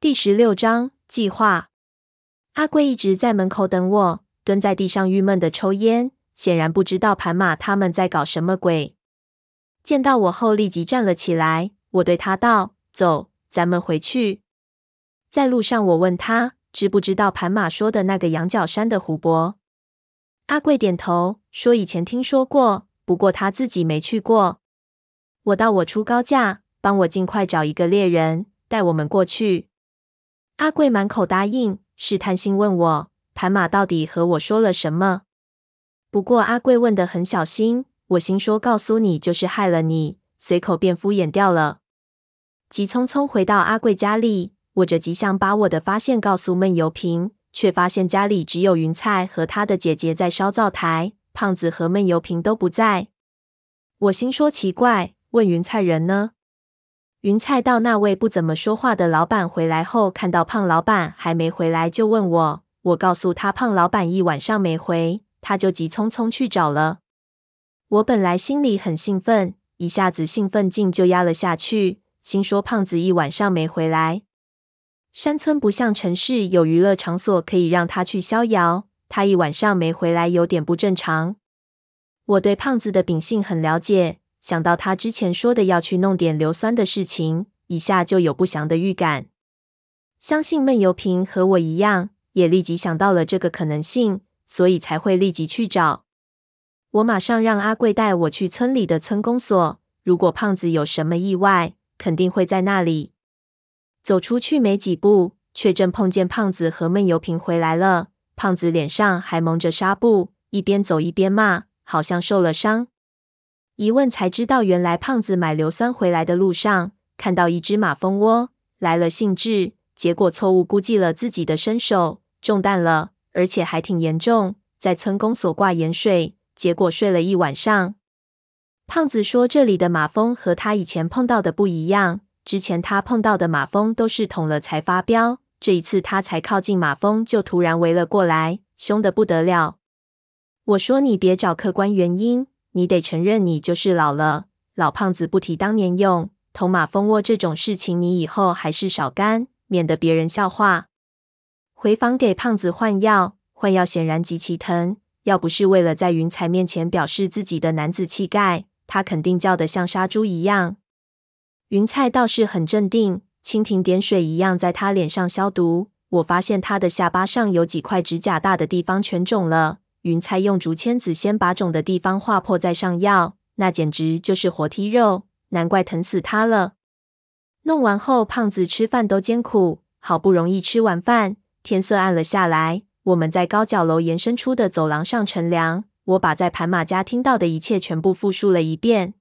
第十六章计划。阿贵一直在门口等我，蹲在地上郁闷的抽烟，显然不知道盘马他们在搞什么鬼。见到我后，立即站了起来。我对他道：“走，咱们回去。”在路上，我问他知不知道盘马说的那个羊角山的湖泊。阿贵点头说：“以前听说过，不过他自己没去过。”我道：“我出高价，帮我尽快找一个猎人，带我们过去。”阿贵满口答应，试探性问我：“盘马到底和我说了什么？”不过阿贵问的很小心，我心说：“告诉你就是害了你。”随口便敷衍掉了。急匆匆回到阿贵家里，我着急想把我的发现告诉闷油瓶，却发现家里只有云菜和他的姐姐在烧灶台，胖子和闷油瓶都不在。我心说奇怪，问云菜人呢？云菜道那位不怎么说话的老板回来后，看到胖老板还没回来，就问我。我告诉他胖老板一晚上没回，他就急匆匆去找了。我本来心里很兴奋，一下子兴奋劲就压了下去。心说胖子一晚上没回来，山村不像城市有娱乐场所可以让他去逍遥，他一晚上没回来有点不正常。我对胖子的秉性很了解，想到他之前说的要去弄点硫酸的事情，一下就有不祥的预感。相信闷油瓶和我一样，也立即想到了这个可能性，所以才会立即去找。我马上让阿贵带我去村里的村公所，如果胖子有什么意外，肯定会在那里。走出去没几步，却正碰见胖子和闷油瓶回来了。胖子脸上还蒙着纱布，一边走一边骂，好像受了伤。一问才知道，原来胖子买硫酸回来的路上，看到一只马蜂窝，来了兴致，结果错误估计了自己的身手，中弹了，而且还挺严重，在村公所挂盐水，结果睡了一晚上。胖子说：“这里的马蜂和他以前碰到的不一样。之前他碰到的马蜂都是捅了才发飙，这一次他才靠近马蜂，就突然围了过来，凶的不得了。”我说：“你别找客观原因，你得承认你就是老了。老胖子不提当年用，捅马蜂窝这种事情，你以后还是少干，免得别人笑话。”回房给胖子换药，换药显然极其疼，要不是为了在云彩面前表示自己的男子气概。他肯定叫得像杀猪一样。云彩倒是很镇定，蜻蜓点水一样在他脸上消毒。我发现他的下巴上有几块指甲大的地方全肿了。云菜用竹签子先把肿的地方划破，再上药，那简直就是活剔肉，难怪疼死他了。弄完后，胖子吃饭都艰苦，好不容易吃完饭，天色暗了下来。我们在高脚楼延伸出的走廊上乘凉。我把在盘马家听到的一切全部复述了一遍。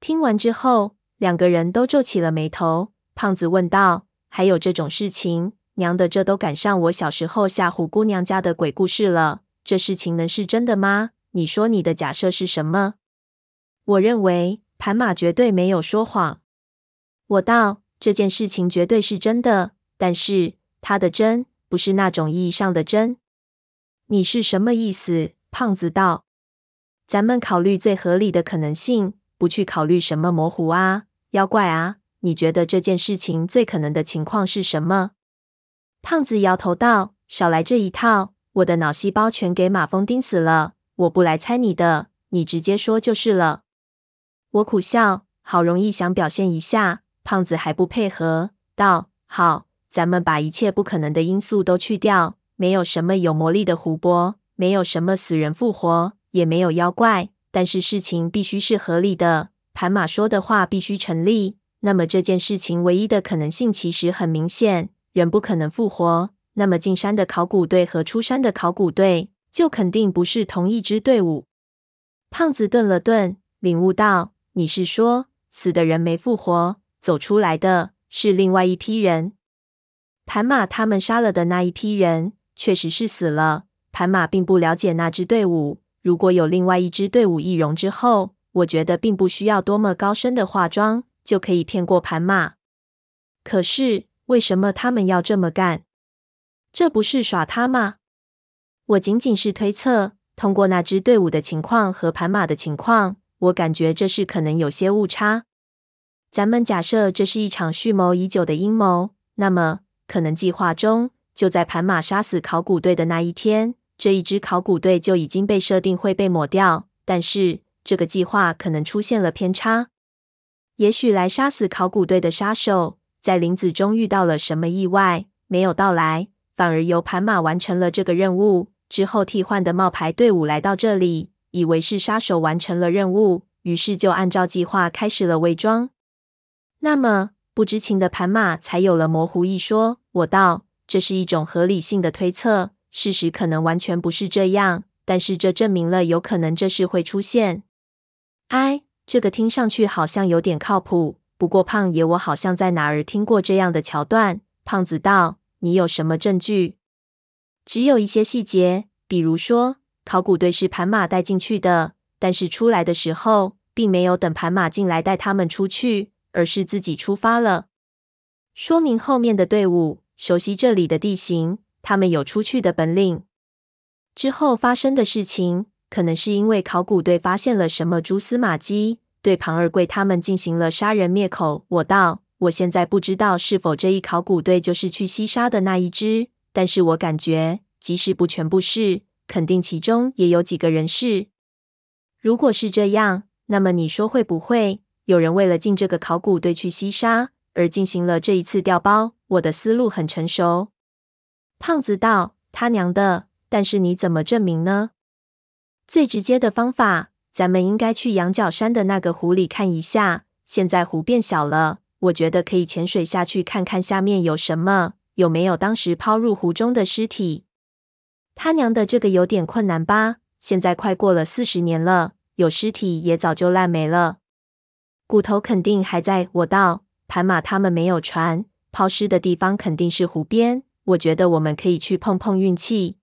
听完之后，两个人都皱起了眉头。胖子问道：“还有这种事情？娘的，这都赶上我小时候吓唬姑娘家的鬼故事了。这事情能是真的吗？你说你的假设是什么？”我认为盘马绝对没有说谎。我道：“这件事情绝对是真的，但是他的真不是那种意义上的真。你是什么意思？”胖子道：“咱们考虑最合理的可能性，不去考虑什么模糊啊、妖怪啊。你觉得这件事情最可能的情况是什么？”胖子摇头道：“少来这一套，我的脑细胞全给马蜂叮死了。我不来猜你的，你直接说就是了。”我苦笑，好容易想表现一下，胖子还不配合，道：“好，咱们把一切不可能的因素都去掉，没有什么有魔力的湖泊。”没有什么死人复活，也没有妖怪，但是事情必须是合理的。盘马说的话必须成立。那么这件事情唯一的可能性其实很明显：人不可能复活。那么进山的考古队和出山的考古队就肯定不是同一支队伍。胖子顿了顿，领悟到：你是说死的人没复活，走出来的是另外一批人？盘马他们杀了的那一批人，确实是死了。盘马并不了解那支队伍。如果有另外一支队伍易容之后，我觉得并不需要多么高深的化妆就可以骗过盘马。可是为什么他们要这么干？这不是耍他吗？我仅仅是推测，通过那支队伍的情况和盘马的情况，我感觉这事可能有些误差。咱们假设这是一场蓄谋已久的阴谋，那么可能计划中就在盘马杀死考古队的那一天，这一支考古队就已经被设定会被抹掉。但是这个计划可能出现了偏差。也许来杀死考古队的杀手在林子中遇到了什么意外，没有到来，反而由盘马完成了这个任务。之后替换的冒牌队伍来到这里，以为是杀手完成了任务，于是就按照计划开始了伪装。那么不知情的盘马才有了模糊一说。我道，这是一种合理性的推测，事实可能完全不是这样，但是这证明了有可能这事会出现。哎，这个听上去好像有点靠谱。不过胖爷，我好像在哪儿听过这样的桥段。胖子道：“你有什么证据？”只有一些细节，比如说考古队是盘马带进去的，但是出来的时候并没有等盘马进来带他们出去。而是自己出发了，说明后面的队伍熟悉这里的地形，他们有出去的本领。之后发生的事情，可能是因为考古队发现了什么蛛丝马迹，对庞二贵他们进行了杀人灭口。我道，我现在不知道是否这一考古队就是去西沙的那一支，但是我感觉，即使不全部是，肯定其中也有几个人是。如果是这样，那么你说会不会？有人为了进这个考古队去西沙，而进行了这一次调包。我的思路很成熟。胖子道：“他娘的！但是你怎么证明呢？最直接的方法，咱们应该去羊角山的那个湖里看一下。现在湖变小了，我觉得可以潜水下去看看下面有什么，有没有当时抛入湖中的尸体。他娘的，这个有点困难吧？现在快过了四十年了，有尸体也早就烂没了。”骨头肯定还在。我道，盘马他们没有船，抛尸的地方肯定是湖边。我觉得我们可以去碰碰运气。